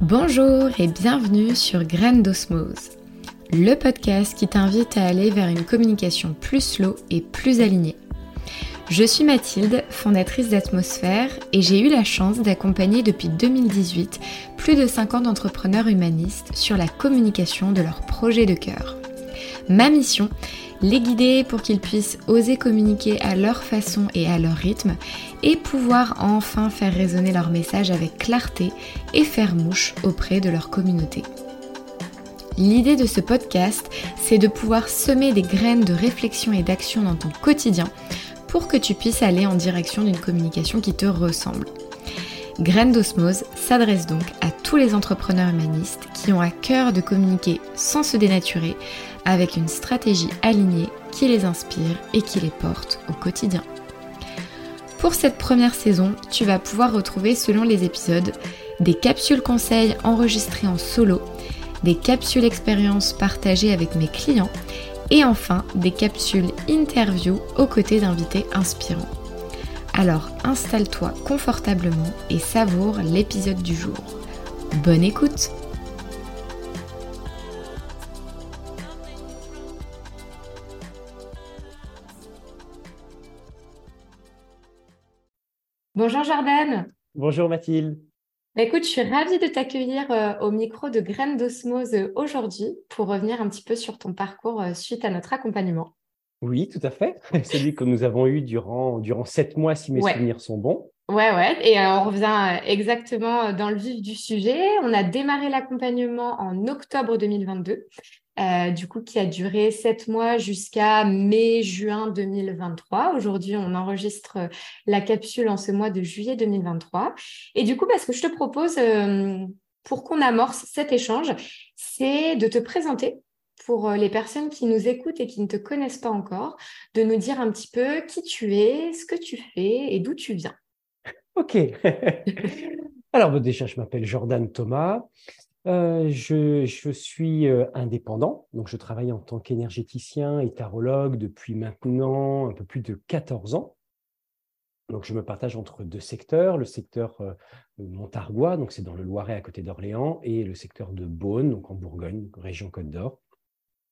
Bonjour et bienvenue sur Graines d'Osmose, le podcast qui t'invite à aller vers une communication plus slow et plus alignée. Je suis Mathilde, fondatrice d'Atmosphère, et j'ai eu la chance d'accompagner depuis 2018 plus de 50 entrepreneurs humanistes sur la communication de leurs projets de cœur. Ma mission les guider pour qu'ils puissent oser communiquer à leur façon et à leur rythme et pouvoir enfin faire résonner leur message avec clarté et faire mouche auprès de leur communauté. L'idée de ce podcast, c'est de pouvoir semer des graines de réflexion et d'action dans ton quotidien pour que tu puisses aller en direction d'une communication qui te ressemble. Graines d'osmose s'adresse donc à tous les entrepreneurs humanistes qui ont à cœur de communiquer sans se dénaturer avec une stratégie alignée qui les inspire et qui les porte au quotidien. Pour cette première saison, tu vas pouvoir retrouver selon les épisodes des capsules conseils enregistrées en solo, des capsules expériences partagées avec mes clients et enfin des capsules interview aux côtés d'invités inspirants. Alors installe-toi confortablement et savoure l'épisode du jour. Bonne écoute Bonjour Jordan. Bonjour Mathilde. Bah, écoute, je suis ravie de t'accueillir euh, au micro de Graines d'Osmose euh, aujourd'hui pour revenir un petit peu sur ton parcours euh, suite à notre accompagnement. Oui, tout à fait. Celui que nous avons eu durant, durant sept mois, si mes souvenirs sont bons. Ouais, ouais. Et on revient exactement dans le vif du sujet. On a démarré l'accompagnement en octobre 2022. Euh, du coup, qui a duré sept mois jusqu'à mai-juin 2023. Aujourd'hui, on enregistre euh, la capsule en ce mois de juillet 2023. Et du coup, bah, ce que je te propose euh, pour qu'on amorce cet échange, c'est de te présenter pour les personnes qui nous écoutent et qui ne te connaissent pas encore, de nous dire un petit peu qui tu es, ce que tu fais et d'où tu viens. Ok. Alors déjà, je m'appelle Jordan Thomas. Euh, je, suis euh, indépendant, donc je travaille en tant qu'énergéticien et tarologue depuis maintenant un peu plus de 14 ans. Donc je me partage entre deux secteurs, le secteur euh, Montargois, donc c'est dans le Loiret à côté d'Orléans, et le secteur de Beaune, donc en Bourgogne, région Côte d'Or.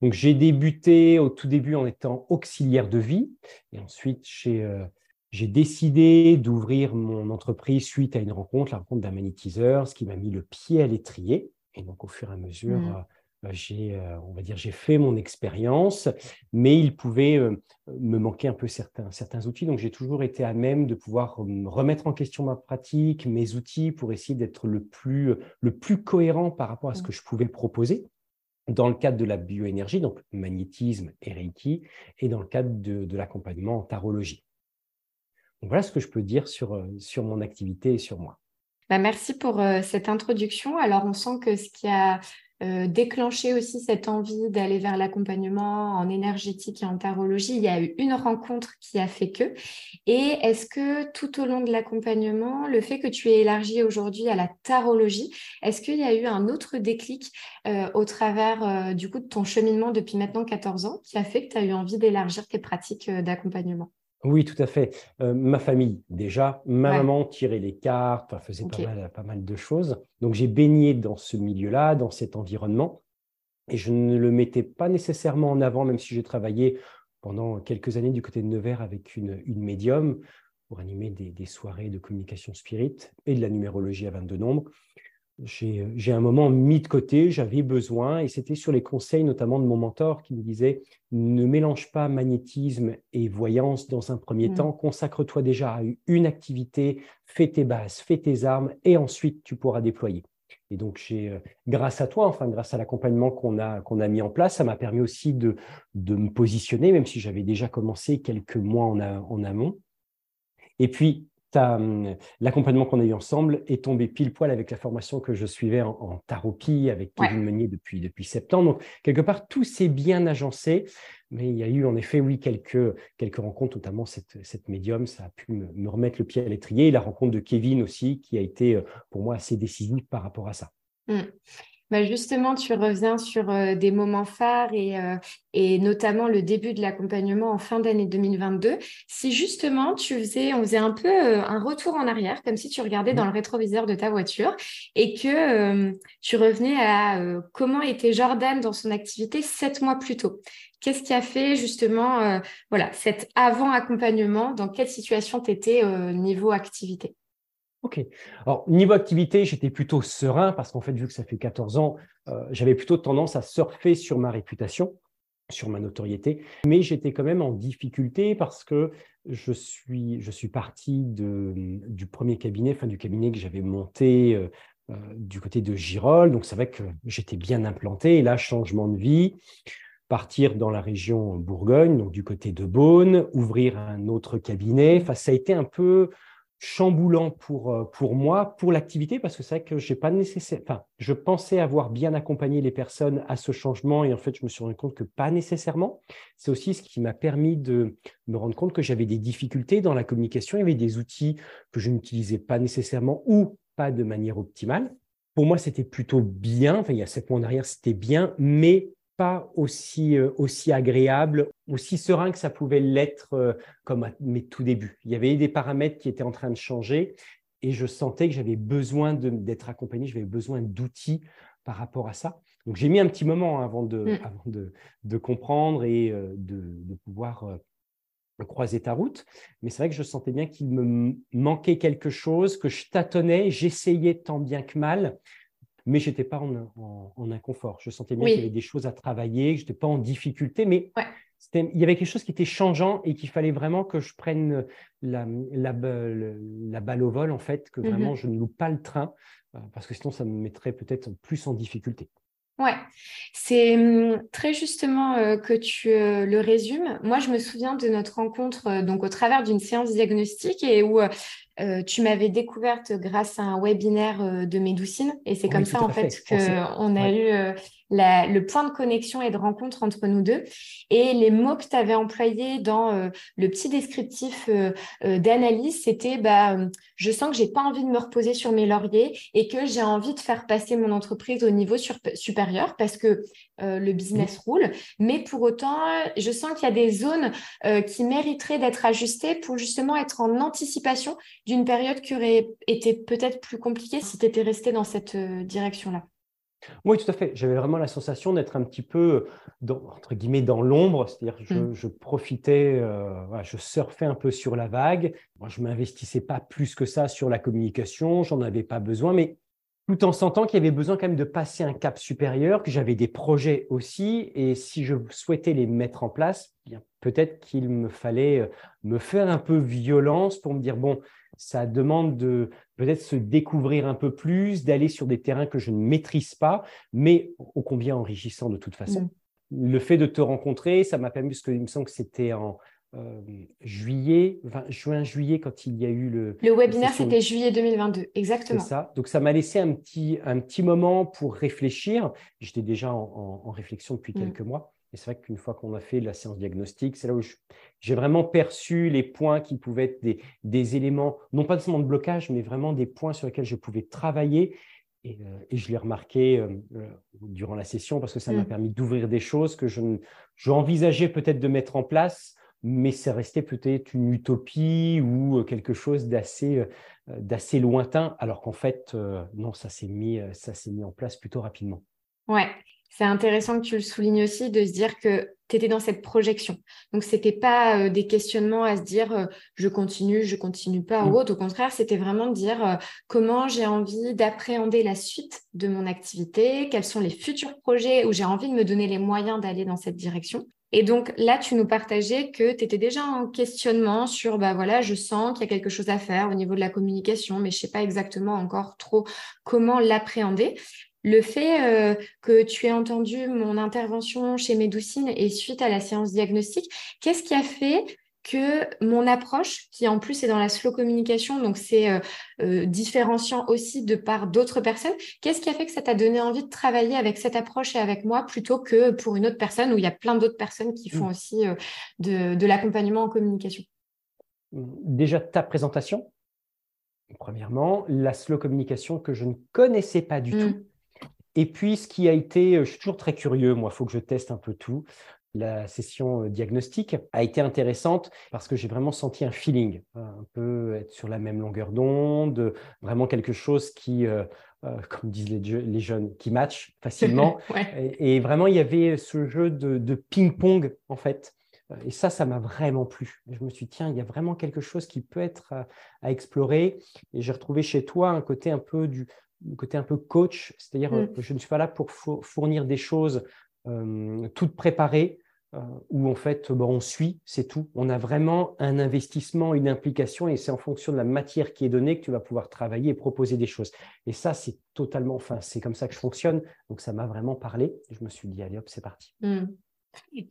Donc j'ai débuté au tout début en étant auxiliaire de vie, et ensuite j'ai décidé d'ouvrir mon entreprise suite à une rencontre, la rencontre d'un magnétiseur, ce qui m'a mis le pied à l'étrier. Et donc, au fur et à mesure, mmh. euh, j'ai, euh, on va dire, j'ai fait mon expérience, mais il pouvait euh, me manquer un peu certains, certains outils. Donc, j'ai toujours été à même de pouvoir remettre en question ma pratique, mes outils, pour essayer d'être le plus, le plus cohérent par rapport à ce mmh. que je pouvais proposer dans le cadre de la bioénergie, donc magnétisme et Reiki, et dans le cadre de, l'accompagnement en tarologie. Donc, voilà ce que je peux dire sur, sur mon activité et sur moi. Bah, merci pour euh, cette introduction. Alors, on sent que ce qui a euh, déclenché aussi cette envie d'aller vers l'accompagnement en énergétique et en tarologie, il y a eu une rencontre qui a fait que. Et est-ce que tout au long de l'accompagnement, le fait que tu aies élargi aujourd'hui à la tarologie, est-ce qu'il y a eu un autre déclic euh, au travers du coup de ton cheminement depuis maintenant 14 ans qui a fait que tu as eu envie d'élargir tes pratiques d'accompagnement? Oui, tout à fait. Euh, ma famille, déjà, ma maman tirait les cartes, faisait pas, mal, de choses. Donc, j'ai baigné dans ce milieu-là, dans cet environnement. Et je ne le mettais pas nécessairement en avant, même si j'ai travaillé pendant quelques années du côté de Nevers avec une, médium pour animer des, des, soirées de communication spirit et de la numérologie à 22 nombres j'ai un moment mis de côté, j'avais besoin, et c'était sur les conseils notamment de mon mentor qui me disait ne mélange pas magnétisme et voyance dans un premier mmh. temps, consacre-toi déjà à une activité, fais tes bases, fais tes armes, et ensuite tu pourras déployer. Et donc, j'ai, euh, grâce à toi, enfin, grâce à l'accompagnement qu'on a, qu'on a mis en place, ça m'a permis aussi de, de me positionner, même si j'avais déjà commencé quelques mois en, en amont. Et puis, l'accompagnement qu'on a eu ensemble est tombé pile poil avec la formation que je suivais en, en taropie avec Kevin Meunier depuis, depuis septembre. Donc, quelque part, tout s'est bien agencé, mais il y a eu en effet, oui, quelques, quelques rencontres, notamment cette, cette médium, ça a pu me, remettre le pied à l'étrier. Et la rencontre de Kevin aussi, qui a été euh, pour moi assez décisive par rapport à ça. Mmh. Bah justement, tu reviens sur euh, des moments phares et, euh, et notamment le début de l'accompagnement en fin d'année 2022. Si justement tu faisais, on faisait un peu euh, un retour en arrière, comme si tu regardais dans le rétroviseur de ta voiture et que tu revenais à comment était Jordan dans son activité sept mois plus tôt. Qu'est-ce qui a fait justement, voilà, cet avant accompagnement Dans quelle situation tu étais niveau activité? Ok. Alors, niveau activité, j'étais plutôt serein parce qu'en fait, vu que ça fait 14 ans, euh, j'avais plutôt tendance à surfer sur ma réputation, sur ma notoriété. Mais j'étais quand même en difficulté parce que je suis, je suis parti du premier cabinet, enfin du cabinet que j'avais monté euh, euh, du côté de Girol. Donc, c'est vrai que j'étais bien implanté. Et là, changement de vie partir dans la région Bourgogne, donc du côté de Beaune, ouvrir un autre cabinet. Enfin, ça a été un peu chamboulant pour, euh, pour moi, pour l'activité, parce que c'est vrai que j'ai pas nécessaire, enfin, je pensais avoir bien accompagné les personnes à ce changement et en fait, je me suis rendu compte que pas nécessairement. C'est aussi ce qui m'a permis de me rendre compte que j'avais des difficultés dans la communication. Il y avait des outils que je n'utilisais pas nécessairement ou pas de manière optimale. Pour moi, c'était plutôt bien. Enfin, il y a sept mois en arrière, c'était bien, mais pas aussi, euh, aussi agréable, aussi serein que ça pouvait l'être euh, comme à mes tout débuts. Il y avait des paramètres qui étaient en train de changer et je sentais que j'avais besoin d'être accompagné, j'avais besoin d'outils par rapport à ça. Donc j'ai mis un petit moment avant de, mm. avant de, de, comprendre et euh, de, de pouvoir croiser ta route. Mais c'est vrai que je sentais bien qu'il me manquait quelque chose, que je tâtonnais, j'essayais tant bien que mal mais je n'étais pas en, inconfort. Je sentais bien qu'il y avait des choses à travailler, que je n'étais pas en difficulté, mais il y avait quelque chose qui était changeant et qu'il fallait vraiment que je prenne la, la, balle au vol, en fait, que vraiment mm-hmm. je ne loupe pas le train, euh, parce que sinon ça me mettrait peut-être plus en difficulté. Ouais, c'est hum, très justement euh, que tu euh, le résumes. Moi, je me souviens de notre rencontre donc au travers d'une séance diagnostique et où euh, tu m'avais découverte grâce à un webinaire euh, de Médoucine et c'est comme ça en fait, qu'on a eu euh, le point de connexion et de rencontre entre nous deux. Et les mots que tu avais employés dans le petit descriptif d'analyse, c'était bah, je sens que j'ai pas envie de me reposer sur mes lauriers et que j'ai envie de faire passer mon entreprise au niveau supérieur parce que le business roule. Mais pour autant, je sens qu'il y a des zones qui mériteraient d'être ajustées pour justement être en anticipation d'une période qui aurait été peut-être plus compliquée si tu étais resté dans cette euh, direction-là. Oui, tout à fait. J'avais vraiment la sensation d'être un petit peu, dans, entre guillemets, dans l'ombre. C'est-à-dire que je, mm. profitais, euh, je surfais un peu sur la vague. Moi, je ne m'investissais pas plus que ça sur la communication. J'en avais pas besoin. Mais tout en sentant qu'il y avait besoin quand même de passer un cap supérieur, que j'avais des projets aussi. Et si je souhaitais les mettre en place, peut-être qu'il me fallait euh, me faire un peu violence pour me dire, bon, ça demande de peut-être se découvrir un peu plus, d'aller sur des terrains que je ne maîtrise pas, mais ô combien enrichissant de toute façon. Mm. Le fait de te rencontrer, ça m'a permis, parce qu'il me semble que c'était en euh, juillet, juin-juillet, quand il y a eu le... Le webinaire, c'était juillet 2022, exactement. C'est ça. Donc, ça m'a laissé un petit, un petit moment pour réfléchir. J'étais déjà en, réflexion depuis mm. quelques mois. Et c'est vrai qu'une fois qu'on a fait la séance diagnostique, c'est là où j'ai vraiment perçu les points qui pouvaient être des, des, éléments, non pas seulement de blocage, mais vraiment des points sur lesquels je pouvais travailler. Et, euh, et je l'ai remarqué euh, euh, durant la session parce que ça m'a mmh. permis d'ouvrir des choses que je, je envisageais peut-être de mettre en place, mais c'est resté peut-être une utopie ou quelque chose d'assez d'assez lointain, alors qu'en fait, non, ça s'est mis, ça s'est mis en place plutôt rapidement. Ouais, c'est intéressant que tu le soulignes aussi, de se dire que tu étais dans cette projection. Donc, ce n'était pas euh, des questionnements à se dire euh, je continue, je continue pas ou mm. autre. Au contraire, c'était vraiment de dire euh, comment j'ai envie d'appréhender la suite de mon activité, quels sont les futurs projets où j'ai envie de me donner les moyens d'aller dans cette direction. Et donc là, tu nous partageais que tu étais déjà en questionnement sur, bah voilà, je sens qu'il y a quelque chose à faire au niveau de la communication, mais je sais pas exactement encore trop comment l'appréhender. Le fait euh, que tu aies entendu mon intervention chez Médoucine et suite à la séance diagnostique, qu'est-ce qui a fait que mon approche, qui en plus est dans la slow communication, donc c'est euh, euh, différenciant aussi de par d'autres personnes, qu'est-ce qui a fait que ça t'a donné envie de travailler avec cette approche et avec moi plutôt que pour une autre personne où il y a plein d'autres personnes qui font mmh. aussi de, l'accompagnement en communication? Déjà ta présentation, premièrement, la slow communication que je ne connaissais pas du mmh. tout Et puis, ce qui a été, je suis toujours très curieux, moi, il faut que je teste un peu tout la session euh, diagnostique a été intéressante parce que j'ai vraiment senti un feeling, euh, un peu être sur la même longueur d'onde, vraiment quelque chose qui, euh, comme disent les, jeunes, qui match facilement. et, vraiment, il y avait ce jeu de, ping-pong, en fait. Et ça, ça m'a vraiment plu. Je me suis dit, tiens, il y a vraiment quelque chose qui peut être à, explorer. Et j'ai retrouvé chez toi un côté un peu du côté un peu coach, c'est-à-dire mmh. je ne suis pas là pour fournir des choses euh, toutes préparées, euh, où en fait bon, on suit, c'est tout. On a vraiment un investissement, une implication, et c'est en fonction de la matière qui est donnée que tu vas pouvoir travailler et proposer des choses. Et ça, c'est totalement, enfin, c'est comme ça que je fonctionne. Donc ça m'a vraiment parlé. Je me suis dit, allez hop, c'est parti. Mmh.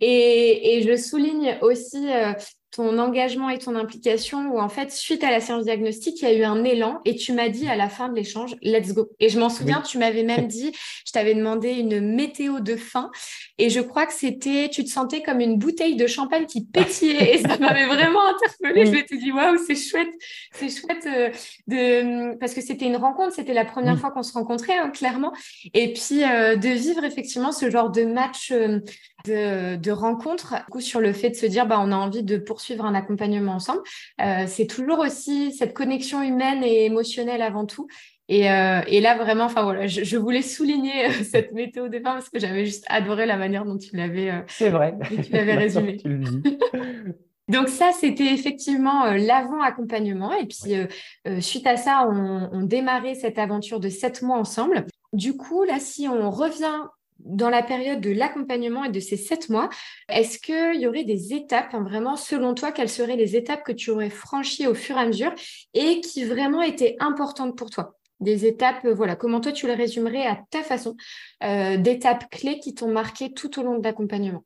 Et, je souligne aussi euh, ton engagement et ton implication où en fait, suite à la séance diagnostique, il y a eu un élan et tu m'as dit à la fin de l'échange, let's go. Et je m'en souviens, tu m'avais même dit, je t'avais demandé une météo de fin et je crois que c'était, tu te sentais comme une bouteille de champagne qui pétillait et ça m'avait vraiment interpellée. Je m'étais dit, waouh, c'est chouette, c'est chouette euh, de, parce que c'était une rencontre, c'était la première fois qu'on se rencontrait, hein, clairement. Et puis euh, de vivre effectivement ce genre de match de, rencontres coup, sur le fait de se dire bah, on a envie de poursuivre un accompagnement ensemble. Euh, c'est toujours aussi cette connexion humaine et émotionnelle avant tout. Et, euh, là, vraiment, enfin voilà, je, voulais souligner euh, cette météo départ parce que j'avais juste adoré la manière dont tu l'avais C'est vrai. tu l'avais résumé. Donc ça, c'était effectivement l'avant-accompagnement. Et puis, suite à ça, on, on démarrait cette aventure de sept mois ensemble. Du coup, là, si on revient dans la période de l'accompagnement et de ces sept mois, est-ce qu'il y aurait des étapes, hein, vraiment, selon toi, quelles seraient les étapes que tu aurais franchies au fur et à mesure et qui vraiment étaient importantes pour toi? Des étapes, euh, voilà, comment toi tu les résumerais à ta façon, euh, d'étapes clés qui t'ont marqué tout au long de l'accompagnement?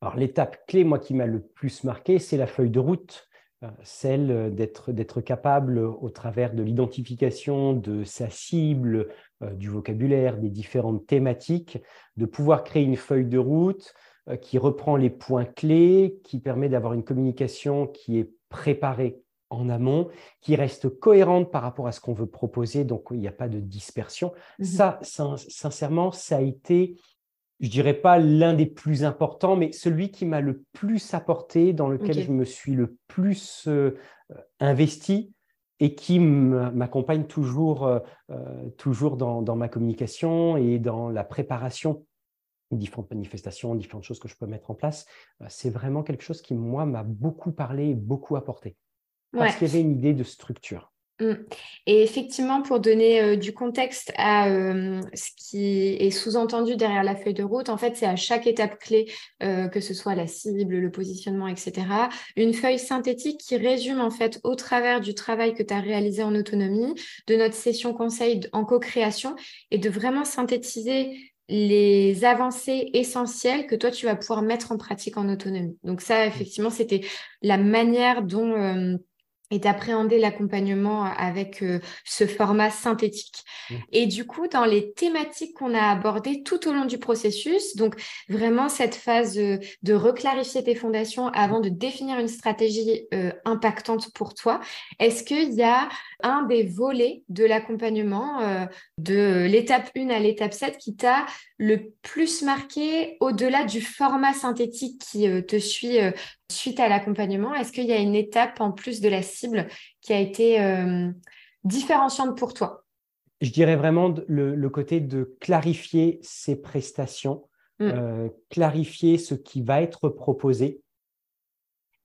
Alors, l'étape clé, moi, qui m'a le plus marqué, c'est la feuille de route euh, celle d'être capable, au travers de l'identification de sa cible, du vocabulaire, des différentes thématiques, de pouvoir créer une feuille de route euh, qui reprend les points clés, qui permet d'avoir une communication qui est préparée en amont, qui reste cohérente par rapport à ce qu'on veut proposer, donc il n'y a pas de dispersion. Mmh ça, sincèrement, ça a été je dirais pas l'un des plus importants, mais celui qui m'a le plus apporté, dans lequel je me suis le plus euh, investi et qui m'accompagne toujours, euh, euh, toujours dans, dans, ma communication et dans la préparation différentes manifestations, différentes choses que je peux mettre en place. C'est vraiment quelque chose qui, moi, m'a beaucoup parlé et beaucoup apporté. Parce qu'il y avait une idée de structure. Mm. Et effectivement, pour donner euh, du contexte à euh, ce qui est sous-entendu derrière la feuille de route, en fait, c'est à chaque étape clé, euh, que ce soit la cible, le positionnement, etc., une feuille synthétique qui résume en fait au travers du travail que tu as réalisé en autonomie, de notre session conseil en co-création et de vraiment synthétiser les avancées essentielles que toi, tu vas pouvoir mettre en pratique en autonomie. Donc ça, effectivement, c'était la manière dont et d'appréhender l'accompagnement avec euh, ce format synthétique. Mmh. Et du coup, dans les thématiques qu'on a abordées tout au long du processus, donc vraiment cette phase euh, de reclarifier tes fondations avant de définir une stratégie euh, impactante pour toi, est-ce qu'il y a un des volets de l'accompagnement de l'étape 1 à l'étape 7 qui t'a le plus marqué au-delà du format synthétique qui te suit suite à l'accompagnement, est-ce qu'il y a une étape en plus de la cible qui a été euh, différenciante pour toi? Je dirais vraiment le, côté de clarifier ses prestations, mm. euh, clarifier ce qui va être proposé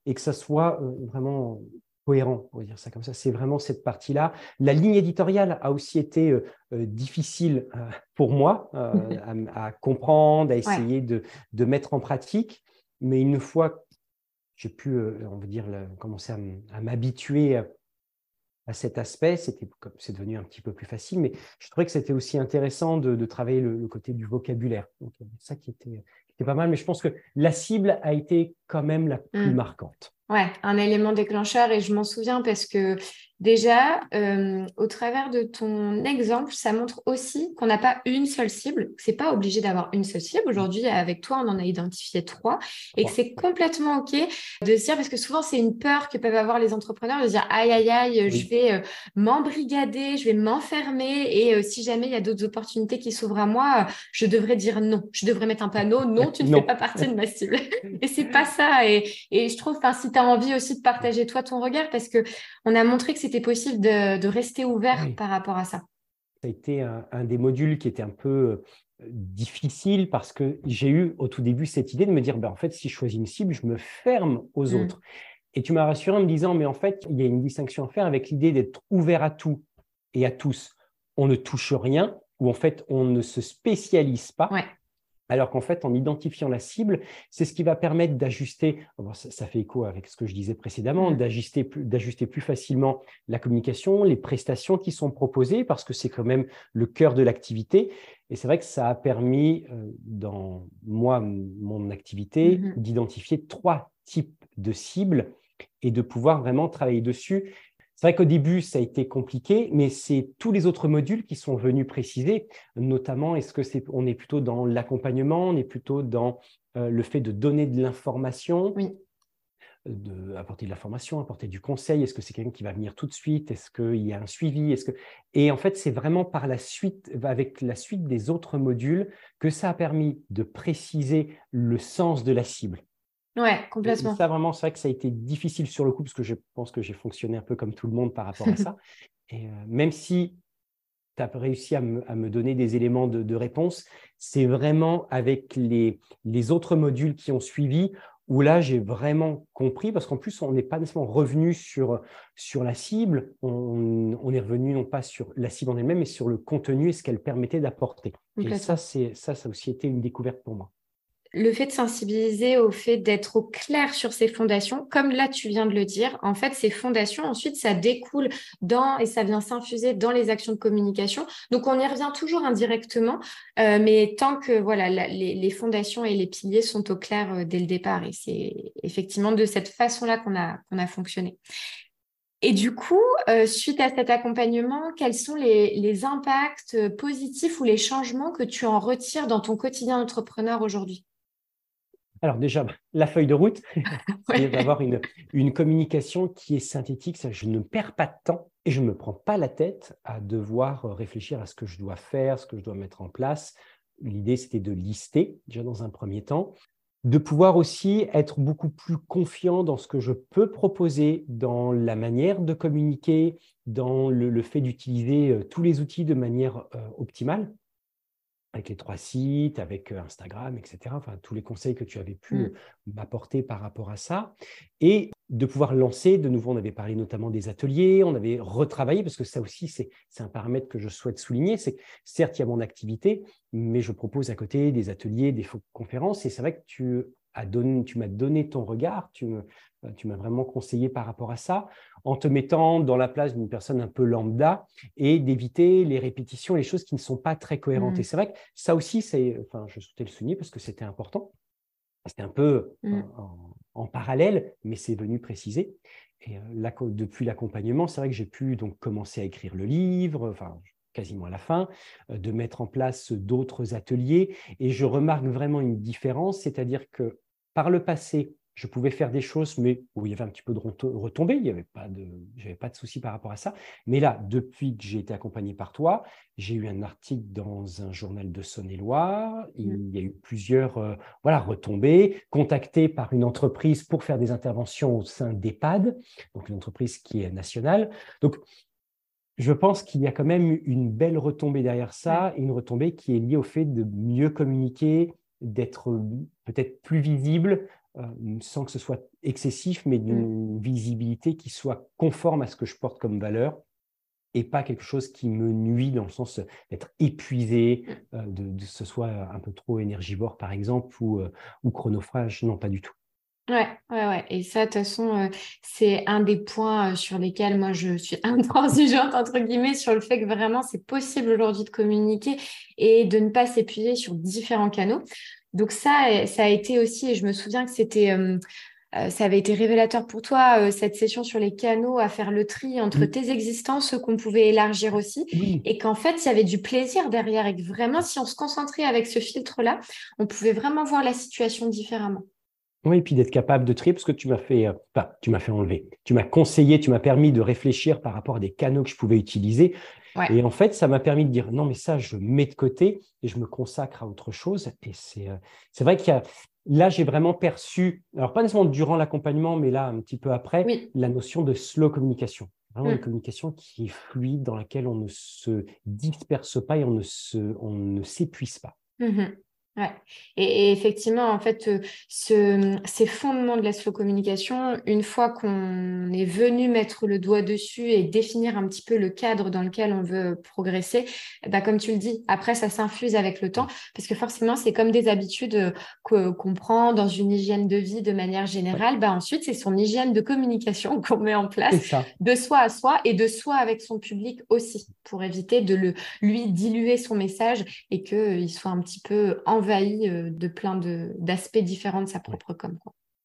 et que ça soit euh, vraiment cohérent, on va dire ça comme ça. C'est vraiment cette partie-là. La ligne éditoriale a aussi été difficile pour moi à, comprendre, à essayer de, de, mettre en pratique. Mais une fois j'ai pu, euh, on va dire, commencer à m'habituer à, cet aspect. C'était, c'est devenu un petit peu plus facile, mais je trouvais que c'était aussi intéressant de, travailler le, côté du vocabulaire. Donc, ça qui était, qui était, pas mal, mais je pense que la cible a été quand même la plus mmh. marquante. Ouais, un élément déclencheur et je m'en souviens parce que Déjà, euh, au travers de ton exemple, ça montre aussi qu'on n'a pas une seule cible. C'est pas obligé d'avoir une seule cible. Aujourd'hui, avec toi, on en a identifié trois, et que c'est complètement ok de se dire parce que souvent c'est une peur que peuvent avoir les entrepreneurs de dire aïe aïe aïe, je vais euh, m'embrigader, je vais m'enfermer, et euh, si jamais il y a d'autres opportunités qui s'ouvrent à moi, je devrais dire non. Je devrais mettre un panneau non, tu ne fais pas partie de ma cible. et c'est pas ça. Et, et je trouve, si tu as envie aussi de partager toi ton regard, parce que on a montré que c'était possible de, rester ouvert par rapport à ça? Ça a été un, des modules qui était un peu euh, difficile parce que j'ai eu au tout début cette idée de me dire, ben, en fait, si je choisis une cible, je me ferme aux mm. autres. Et tu m'as rassuré en me disant, mais en fait, il y a une distinction à faire avec l'idée d'être ouvert à tout et à tous. On ne touche rien, ou en fait, on ne se spécialise pas. Alors qu'en fait, en identifiant la cible, c'est ce qui va permettre d'ajuster, ça, fait écho avec ce que je disais précédemment, mmh. d'ajuster plus, plus facilement la communication, les prestations qui sont proposées, parce que c'est quand même le cœur de l'activité. Et c'est vrai que ça a permis, euh, dans moi, mon activité, mmh d'identifier trois types de cibles et de pouvoir vraiment travailler dessus c'est vrai qu'au début, ça a été compliqué, mais c'est tous les autres modules qui sont venus préciser, notamment est-ce que c'est on est plutôt dans l'accompagnement, on est plutôt dans euh, le fait de donner de l'information, oui. de apporter de l'information, apporter du conseil. Est-ce que c'est quelqu'un qui va venir tout de suite Est-ce qu'il y a un suivi Est-ce que et en fait, c'est vraiment par la suite, avec la suite des autres modules, que ça a permis de préciser le sens de la cible. Ouais, complètement. ça, vraiment, c'est vrai que ça a été difficile sur le coup, parce que je pense que j'ai fonctionné un peu comme tout le monde par rapport à ça. Et euh, même si tu as réussi à me, donner des éléments de, réponse, c'est vraiment avec les, les autres modules qui ont suivi où là, j'ai vraiment compris, parce qu'en plus, on n'est pas nécessairement revenu sur, sur la cible, on, on, est revenu non pas sur la cible en elle-même, mais sur le contenu et ce qu'elle permettait d'apporter. Et ça, ça, ça a aussi été une découverte pour moi le fait de sensibiliser au fait d'être au clair sur ces fondations, comme là tu viens de le dire, en fait, ces fondations, ensuite, ça découle dans et ça vient s'infuser dans les actions de communication. Donc, on y revient toujours indirectement, euh, mais tant que voilà, les, fondations et les piliers sont au clair euh, dès le départ. Et c'est effectivement de cette façon-là qu'on a, qu'on a fonctionné. Et du coup, euh, suite à cet accompagnement, quels sont les, impacts positifs ou les changements que tu en retires dans ton quotidien d'entrepreneur aujourd'hui? Alors déjà, la feuille de route, c'est d'avoir une, une, communication qui est synthétique. Je ne perds pas de temps et je ne me prends pas la tête à devoir réfléchir à ce que je dois faire, ce que je dois mettre en place. L'idée, c'était de lister déjà dans un premier temps, de pouvoir aussi être beaucoup plus confiant dans ce que je peux proposer, dans la manière de communiquer, dans le, fait d'utiliser euh, tous les outils de manière euh, optimale avec les trois sites, avec Instagram, etc. Enfin, tous les conseils que tu avais pu mmh. m'apporter par rapport à ça. Et de pouvoir lancer, de nouveau, on avait parlé notamment des ateliers, on avait retravaillé, parce que ça aussi, c'est un paramètre que je souhaite souligner. C'est certes, il y a mon activité, mais je propose à côté des ateliers, des conférences. Et c'est vrai que tu tu m'as donné ton regard, tu m'as vraiment conseillé par rapport à ça, en te mettant dans la place d'une personne un peu lambda et d'éviter les répétitions, les choses qui ne sont pas très cohérentes. Mmh. Et c'est vrai que ça aussi, enfin, je souhaitais le souligner parce que c'était important. C'était un peu mmh. en, parallèle, mais c'est venu préciser. Et euh, depuis l'accompagnement, c'est vrai que j'ai pu donc commencer à écrire le livre, enfin, quasiment à la fin, euh, de mettre en place d'autres ateliers. Et je remarque vraiment une différence, c'est-à-dire que par le passé, je pouvais faire des choses, mais où il y avait un petit peu de retombées, il n'y avait pas de, j'avais pas de souci par rapport à ça. Mais là, depuis que j'ai été accompagné par toi, j'ai eu un article dans un journal de Saône-et-Loire. Il mmh. y a eu plusieurs, euh, voilà, retombées, contacté par une entreprise pour faire des interventions au sein d'EHPAD, donc une entreprise qui est nationale. Donc, je pense qu'il y a quand même une belle retombée derrière ça, une retombée qui est liée au fait de mieux communiquer, d'être peut-être plus visible, sans que ce soit excessif, mais d'une mm. visibilité qui soit conforme à ce que je porte comme valeur et pas quelque chose qui me nuit dans le sens d'être épuisé, euh, de, ce soit un peu trop énergivore par exemple ou, ou chronophage, non pas du tout. Ouais, ouais, ouais. Et ça, de toute façon, c'est un des points sur lesquels moi je suis intransigeante, entre guillemets, sur le fait que vraiment c'est possible aujourd'hui de communiquer et de ne pas s'épuiser sur différents canaux. Donc ça, ça a été aussi, et je me souviens que c'était euh, ça avait été révélateur pour toi, euh, cette session sur les canaux, à faire le tri entre tes existants, ceux qu'on pouvait élargir aussi, et qu'en fait, il y avait du plaisir derrière, et que vraiment, si on se concentrait avec ce filtre-là, on pouvait vraiment voir la situation différemment. Oui, et puis d'être capable de trier, parce que tu m'as fait, enfin, tu m'as fait enlever, tu m'as conseillé, tu m'as permis de réfléchir par rapport à des canaux que je pouvais utiliser. Et en fait, ça m'a permis de dire non, mais ça, je mets de côté et je me consacre à autre chose. Et c'est, c'est vrai qu'il y a, là, j'ai vraiment perçu, alors pas nécessairement durant l'accompagnement, mais là, un petit peu après, la notion de slow communication. Vraiment une mm. communication qui est fluide, dans laquelle on ne se disperse pas et on ne, se, on ne s'épuise pas. Mmh Ouais. Et, effectivement, en fait, euh, ce, ces fondements de la slow communication, une fois qu'on est venu mettre le doigt dessus et définir un petit peu le cadre dans lequel on veut progresser, bah, comme tu le dis, après, ça s'infuse avec le temps, parce que forcément, c'est comme des habitudes euh, qu'on prend dans une hygiène de vie de manière générale. Bah, ensuite, c'est son hygiène de communication qu'on met en place de soi à soi et de soi avec son public aussi, pour éviter de le, lui diluer son message et qu'il euh, soit un petit peu en euh, de plein d'aspects différents de sa propre com.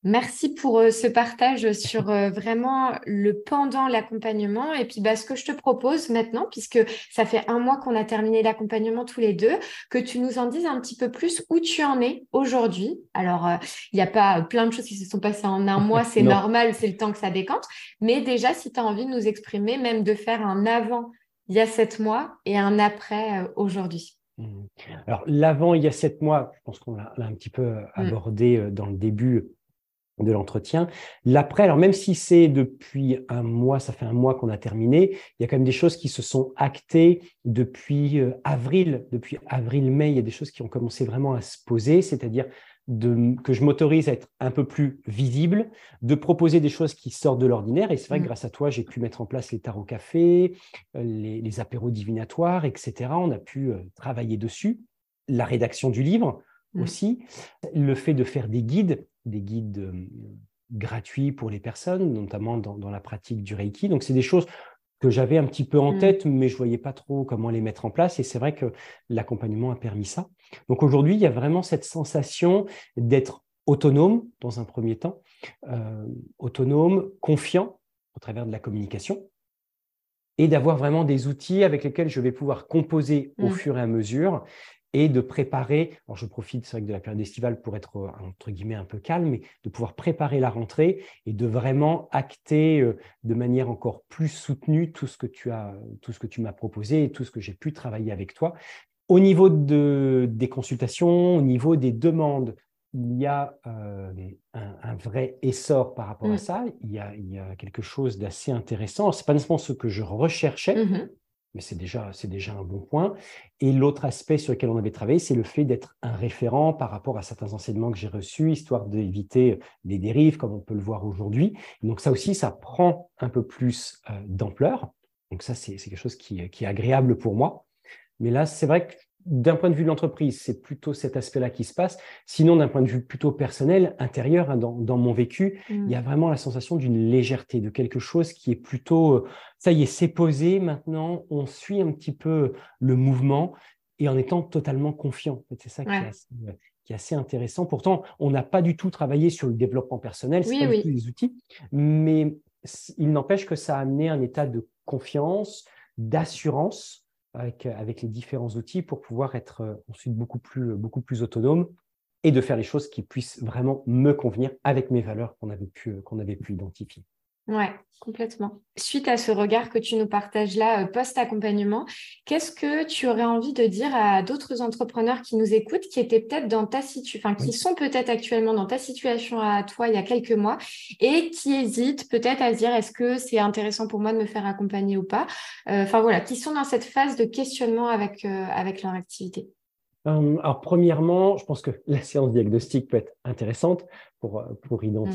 Merci pour euh, ce partage sur euh, vraiment le pendant l'accompagnement. Et puis, bah, ce que je te propose maintenant, puisque ça fait un mois qu'on a terminé l'accompagnement tous les deux, que tu nous en dises un petit peu plus où tu en es aujourd'hui. Alors, il n'y a pas plein de choses qui se sont passées en un mois, c'est normal, c'est le temps que ça décante. Mais déjà, si tu as envie de nous exprimer, même de faire un avant il y a sept mois et un après aujourd'hui. Mmh. Alors, l'avant, il y a sept mois, je pense qu'on l'a un petit peu euh, mmh. abordé euh, dans le début de l'entretien. L'après, alors même si c'est depuis un mois, ça fait un mois qu'on a terminé, il y a quand même des choses qui se sont actées depuis euh, avril, depuis avril-mai, il y a des choses qui ont commencé vraiment à se poser, c'est-à-dire que je m'autorise à être un peu plus visible, de proposer des choses qui sortent de l'ordinaire. Et c'est vrai que mmh. grâce à toi, j'ai pu mettre en place les tarots café, euh, les, apéros divinatoires, etc. On a pu euh, travailler dessus. La rédaction du livre mmh. aussi. Le fait de faire des guides, des guides euh, gratuits pour les personnes, notamment dans, dans, la pratique du Reiki. Donc, c'est des choses que j'avais un petit peu en mmh. tête, mais je ne voyais pas trop comment les mettre en place. Et c'est vrai que l'accompagnement a permis ça. Donc aujourd'hui, il y a vraiment cette sensation d'être autonome dans un premier temps, euh, autonome, confiant au travers de la communication, et d'avoir vraiment des outils avec lesquels je vais pouvoir composer au mmh. fur et à mesure et de préparer, alors je profite c'est vrai de la période estivale pour être euh, entre guillemets un peu calme, mais de pouvoir préparer la rentrée et de vraiment acter euh, de manière encore plus soutenue tout ce que tu as, tout ce que tu m'as proposé et tout ce que j'ai pu travailler avec toi. Au niveau de, des consultations, au niveau des demandes, il y a euh, un, vrai essor par rapport à mmh. ça. Il y a, il y a quelque chose d'assez intéressant. C'est pas nécessairement ce que je recherchais, mmh mais c'est déjà, c'est déjà un bon point. Et l'autre aspect sur lequel on avait travaillé, c'est le fait d'être un référent par rapport à certains enseignements que j'ai reçus, histoire d'éviter des dérives, comme on peut le voir aujourd'hui. Donc ça aussi, ça prend un peu plus euh, d'ampleur. Donc ça, c'est quelque chose qui, qui, est agréable pour moi. Mais là, c'est vrai que d'un point de vue de l'entreprise, c'est plutôt cet aspect-là qui se passe. Sinon, d'un point de vue plutôt personnel, intérieur, hein, dans, mon vécu, il y a mm. vraiment la sensation d'une légèreté, de quelque chose qui est plutôt, euh, ça y est, c'est posé maintenant, on suit un petit peu le mouvement et en étant totalement confiant. C'est ça qui, est assez, intéressant. Pourtant, on n'a pas du tout travaillé sur le développement personnel, c'est pas du tout les outils, mais il n'empêche que ça a amené un état de confiance, d'assurance avec, euh, avec les différents outils pour pouvoir être euh, ensuite beaucoup plus, beaucoup plus autonome et de faire les choses qui puissent vraiment me convenir avec mes valeurs euh, qu'on avait pu identifier. Ouais, complètement. Suite à ce regard que tu nous partages là, post-accompagnement, qu'est-ce que tu aurais envie de dire à d'autres entrepreneurs qui nous écoutent, qui étaient peut-être dans ta situation, enfin, qui sont peut-être actuellement dans ta situation à toi il y a quelques mois et qui hésitent peut-être à se dire est-ce que c'est intéressant pour moi de me faire accompagner ou pas? Enfin voilà, qui sont dans cette phase de questionnement avec, avec leur activité? Alors, premièrement, je pense que la séance diagnostique peut être intéressante pour, pour mmh.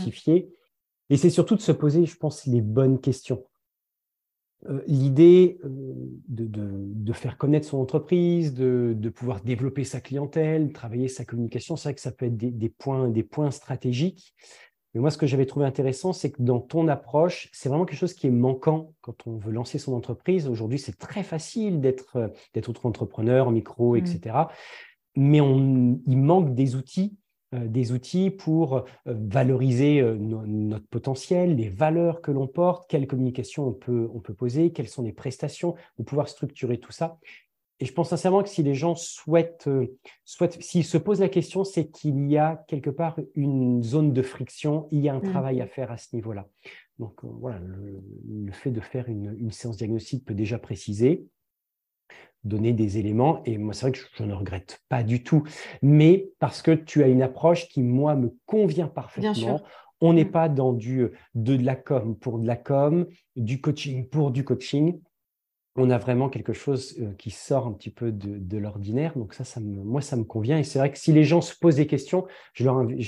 Et c'est surtout de se poser, je pense, les bonnes questions. Euh, l'idée euh, de, faire connaître son entreprise, de, pouvoir développer sa clientèle, travailler sa communication, c'est vrai que ça peut être des, points, des points stratégiques. Mais moi, ce que j'avais trouvé intéressant, c'est que dans ton approche, c'est vraiment quelque chose qui est manquant quand on veut lancer son entreprise. Aujourd'hui, c'est très facile d'être d'être entrepreneur, micro, etc. Mmh. Mais on, il manque des outils des outils pour valoriser notre potentiel, les valeurs que l'on porte, quelle communication on peut, on peut poser, quelles sont les prestations, pour pouvoir structurer tout ça. Et je pense sincèrement que si les gens souhaitent, souhaitent s'ils se posent la question, c'est qu'il y a quelque part une zone de friction, il y a un mmh. travail à faire à ce niveau-là. Donc voilà, le, fait de faire une, une séance diagnostique peut déjà préciser donner des éléments. Et moi, c'est vrai que je, ne regrette pas du tout. Mais parce que tu as une approche qui, moi, me convient parfaitement. On n'est mm. pas dans du, de, de la com pour de la com, du coaching pour du coaching on a vraiment quelque chose euh, qui sort un petit peu de, l'ordinaire. Donc ça, ça moi, ça me convient. Et c'est vrai que si les gens se posent des questions, je,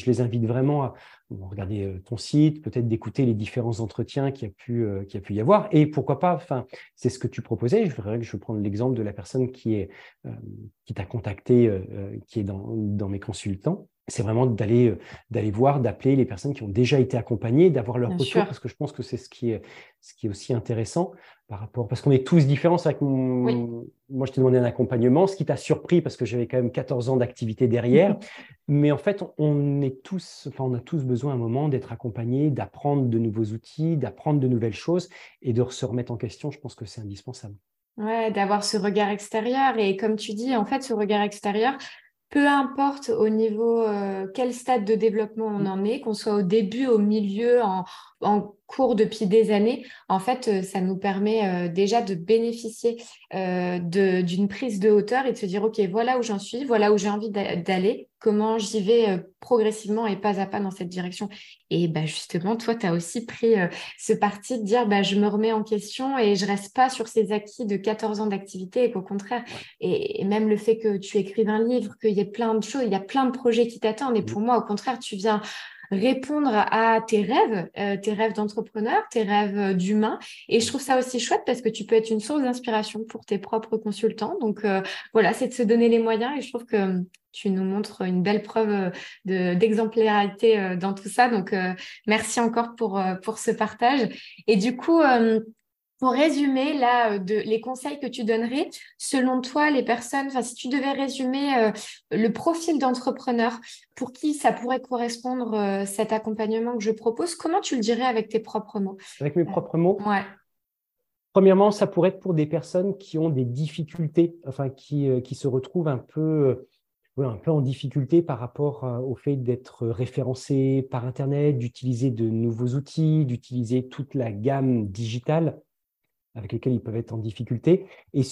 les invite vraiment à regarder euh, ton site, peut-être d'écouter les différents entretiens qu'il y a pu, euh, a pu y avoir. Et pourquoi pas, enfin, c'est ce que tu proposais. Je voudrais que je prendre l'exemple de la personne qui est qui t'a contacté, qui est dans mes consultants c'est vraiment d'aller euh, d'aller voir, d'appeler les personnes qui ont déjà été accompagnées, d'avoir leur retour, parce que je pense que c'est ce qui est ce qui est aussi intéressant par rapport, parce qu'on est tous différents. C'est vrai que moi, je t'ai demandé un accompagnement, ce qui t'a surpris parce que j'avais quand même 14 ans d'activité derrière. Mais en fait, on est tous, enfin, on a tous besoin à un moment d'être accompagnés, d'apprendre de nouveaux outils, d'apprendre de nouvelles choses et de se remettre en question. Je pense que c'est indispensable. Ouais, d'avoir ce regard extérieur. Et comme tu dis, en fait, ce regard extérieur, peu importe au niveau euh, quel stade de développement on mm. en est, qu'on soit au début, au milieu, en, en cours depuis des années, en fait, euh, ça nous permet euh, déjà de bénéficier euh, d'une prise de hauteur et de se dire, OK, voilà où j'en suis, voilà où j'ai envie d'aller, comment j'y vais progressivement et pas à pas dans cette direction. Et bah, justement, toi, tu as aussi pris ce parti de dire, bah, je me remets en question et je reste pas sur ces acquis de 14 ans d'activité et qu'au contraire, et, même le fait que tu écrives un livre, qu'il y ait plein de choses, il y a plein de projets qui t'attendent. Et mmh. pour moi, au contraire, tu viens répondre à tes rêves, euh, tes rêves d'entrepreneur, tes rêves euh, d'humain. Et je trouve ça aussi chouette parce que tu peux être une source d'inspiration pour tes propres consultants. Donc euh, voilà, c'est de se donner les moyens et je trouve que tu nous montres une belle preuve d'exemplarité dans tout ça. Donc merci encore pour, pour ce partage. Et du coup, pour résumer, là, euh, de, les conseils que tu donnerais, selon toi, les personnes, enfin, si tu devais résumer euh, le profil d'entrepreneur pour qui ça pourrait correspondre euh, cet accompagnement que je propose, comment tu le dirais avec tes propres mots? Avec mes propres mots? Ouais. Premièrement, ça pourrait être pour des personnes qui ont des difficultés, enfin, qui, qui se retrouvent un peu, un peu en difficulté par rapport au fait d'être référencé par Internet, d'utiliser de nouveaux outils, d'utiliser toute la gamme digitale avec lesquels ils peuvent être en difficulté. Et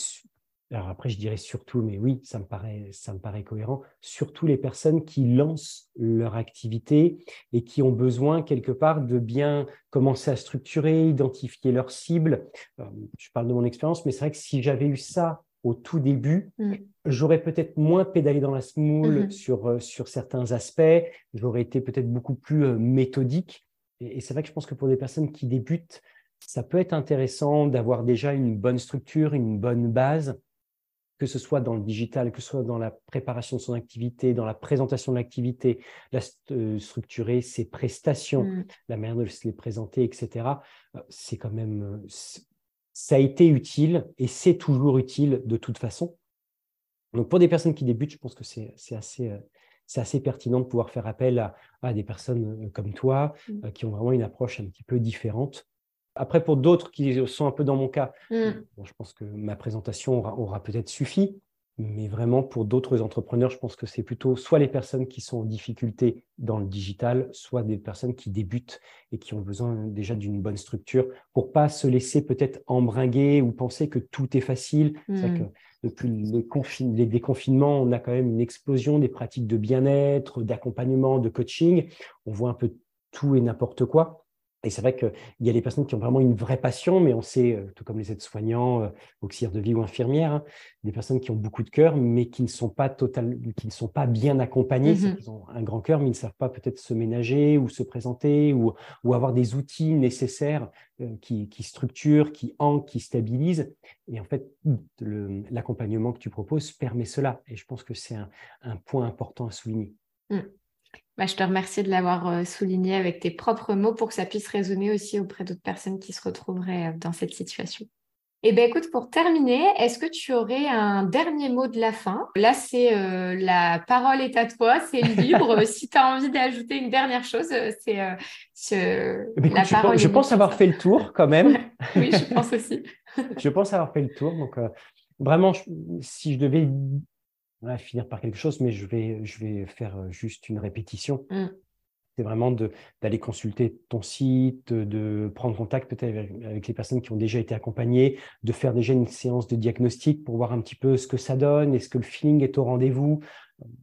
alors après, je dirais surtout, mais oui, ça me paraît, ça me paraît cohérent, surtout les personnes qui lancent leur activité et qui ont besoin quelque part de bien commencer à structurer, identifier leurs cibles. Euh, je parle de mon expérience, mais c'est vrai que si j'avais eu ça au tout début, mm. j'aurais peut-être moins pédalé dans la smoule mm-hmm. sur, euh, sur certains aspects, j'aurais été peut-être beaucoup plus euh, méthodique. et c'est vrai que je pense que pour des personnes qui débutent, ça peut être intéressant d'avoir déjà une bonne structure, une bonne base, que ce soit dans le digital, que ce soit dans la préparation de son activité, dans la présentation de l'activité, la euh, structurer ses prestations, mm. la manière de les présenter, etc. Euh, c'est quand même, euh, ça a été utile et c'est toujours utile de toute façon. Donc pour des personnes qui débutent, je pense que c'est assez, c'est assez pertinent de pouvoir faire appel à, des personnes comme toi mm. qui ont vraiment une approche un petit peu différente après, pour d'autres qui sont un peu dans mon cas, mm. je pense que ma présentation aura, peut-être suffi. Mais vraiment, pour d'autres entrepreneurs, je pense que c'est plutôt soit les personnes qui sont en difficulté dans le digital, soit des personnes qui débutent et qui ont besoin déjà d'une bonne structure pour pas se laisser peut-être embringuer ou penser que tout est facile. Mm. que depuis les, les, déconfinements, on a quand même une explosion des pratiques de bien-être, d'accompagnement, de coaching. On voit un peu tout et n'importe quoi. Et c'est vrai qu'il y a des personnes qui ont vraiment une vraie passion, mais on sait, euh, tout comme les aides-soignants, euh, auxiliaires de vie ou infirmières, hein, des personnes qui ont beaucoup de cœur, mais qui ne sont pas total, qui ne sont pas bien accompagnées. Mmh ils ont un grand cœur, mais ils ne savent pas peut-être se ménager ou se présenter ou, ou avoir des outils nécessaires euh, qui, qui, structurent, qui ancrent, qui stabilisent. Et en fait, l'accompagnement que tu proposes permet cela. Et je pense que c'est un, un, point important à souligner. Mmh. Bah, je te remercie de l'avoir euh, souligné avec tes propres mots pour que ça puisse résonner aussi auprès d'autres personnes qui se retrouveraient euh, dans cette situation. Et eh ben écoute, pour terminer, est-ce que tu aurais un dernier mot de la fin? Là, c'est euh, la parole est à toi, c'est libre. si tu as envie d'ajouter une dernière chose, c'est euh, la je parole. Pense, je pense avoir fait le tour quand même. oui, je pense aussi. je pense avoir fait le tour. Donc, vraiment, si je devais finir par quelque chose, mais je vais, je vais faire juste une répétition. Mm. C'est vraiment d'aller consulter ton site, de, prendre contact peut-être avec, les personnes qui ont déjà été accompagnées, de faire déjà une séance de diagnostic pour voir un petit peu ce que ça donne, est-ce que le feeling est au rendez-vous.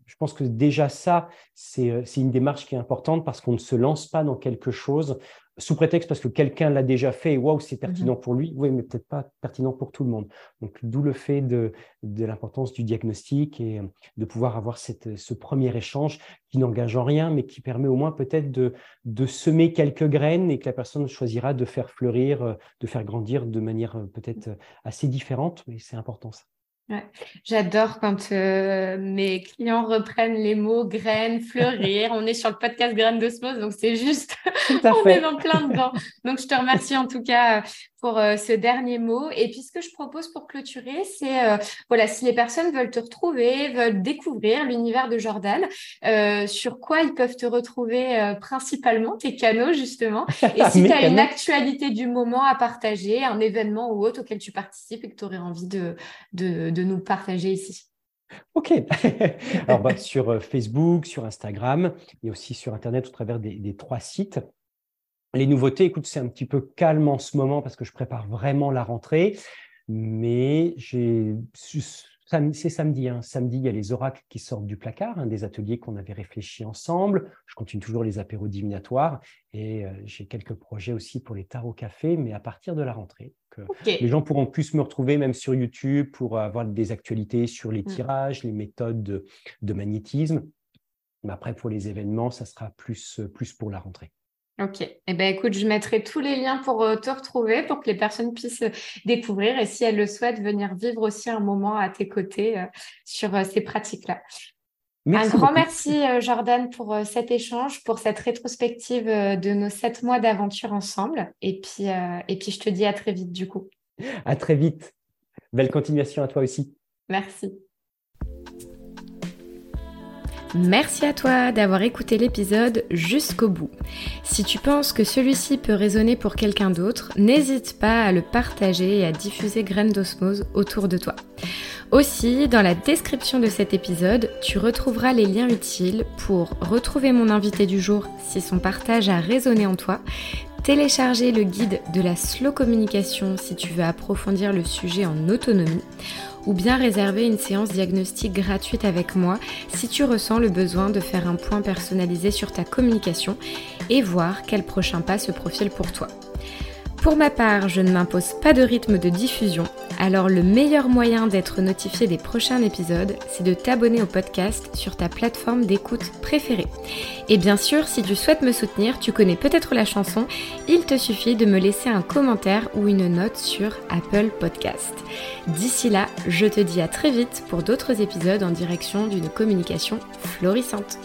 Je pense que déjà ça, c'est une démarche qui est importante parce qu'on ne se lance pas dans quelque chose sous prétexte parce que quelqu'un l'a déjà fait et waouh, c'est pertinent mhm. pour lui, oui, mais peut-être pas pertinent pour tout le monde. Donc, d'où le fait de, l'importance du diagnostic et euh, de pouvoir avoir cette, ce premier échange qui n'engage en rien, mais qui permet au moins peut-être de, de semer quelques graines et que la personne choisira de faire fleurir, euh, de faire grandir de manière euh, peut-être assez différente, mais c'est important ça. J'adore quand euh, mes clients reprennent les mots graines, fleurir. on est sur le podcast Graines d'osmose, donc c'est juste, on est dans plein dedans. Donc je te remercie en tout cas pour euh, ce dernier mot. Et puis, ce que je propose pour clôturer, c'est, euh, voilà, si les personnes veulent te retrouver, veulent découvrir l'univers de Jordan, sur quoi ils peuvent te retrouver principalement, tes canaux, justement? Et si tu as une actualité du moment à partager, un événement ou autre auquel tu participes et que tu aurais envie de, de, nous partager ici. Ok. Alors, bah, sur Facebook, sur Instagram et aussi sur Internet au travers des trois sites. Les nouveautés, écoute, c'est un petit peu calme en ce moment parce que je prépare vraiment la rentrée. Mais j'ai c'est samedi. Hein. Samedi, il y a les oracles qui sortent du placard, hein, des ateliers qu'on avait réfléchis ensemble. Je continue toujours les apéros divinatoires et euh, j'ai quelques projets aussi pour les tarots café, mais à partir de la rentrée. Euh, les gens pourront plus me retrouver même sur YouTube pour avoir des actualités sur les mmh. tirages, les méthodes de, de magnétisme. Mais après, pour les événements, ça sera plus, plus pour la rentrée. Ok. Eh ben, écoute, je mettrai tous les liens pour euh, te retrouver, pour que les personnes puissent euh, découvrir et si elles le souhaitent, venir vivre aussi un moment à tes côtés euh, sur ces pratiques-là. un grand merci, Jordan, pour cet échange, pour cette rétrospective de nos sept mois d'aventure ensemble. Et puis, et puis, je te dis à très vite, du coup. À très vite. Belle continuation à toi aussi. Merci. Merci à toi d'avoir écouté l'épisode jusqu'au bout. Si tu penses que celui-ci peut résonner pour quelqu'un d'autre, n'hésite pas à le partager et à diffuser Graines d'osmose autour de toi. Aussi, dans la description de cet épisode, tu retrouveras les liens utiles pour retrouver mon invité du jour si son partage a résonné en toi, télécharger le guide de la slow communication si tu veux approfondir le sujet en autonomie, ou bien réserver une séance diagnostique gratuite avec moi si tu ressens le besoin de faire un point personnalisé sur ta communication et voir quel prochain pas se profile pour toi. Pour ma part, je ne m'impose pas de rythme de diffusion, alors le meilleur moyen d'être notifié des prochains épisodes, c'est de t'abonner au podcast sur ta plateforme d'écoute préférée. Et bien sûr, si tu souhaites me soutenir, tu connais peut-être la chanson, il te suffit de me laisser un commentaire ou une note sur Apple Podcast. D'ici là, je te dis à très vite pour d'autres épisodes en direction d'une communication florissante.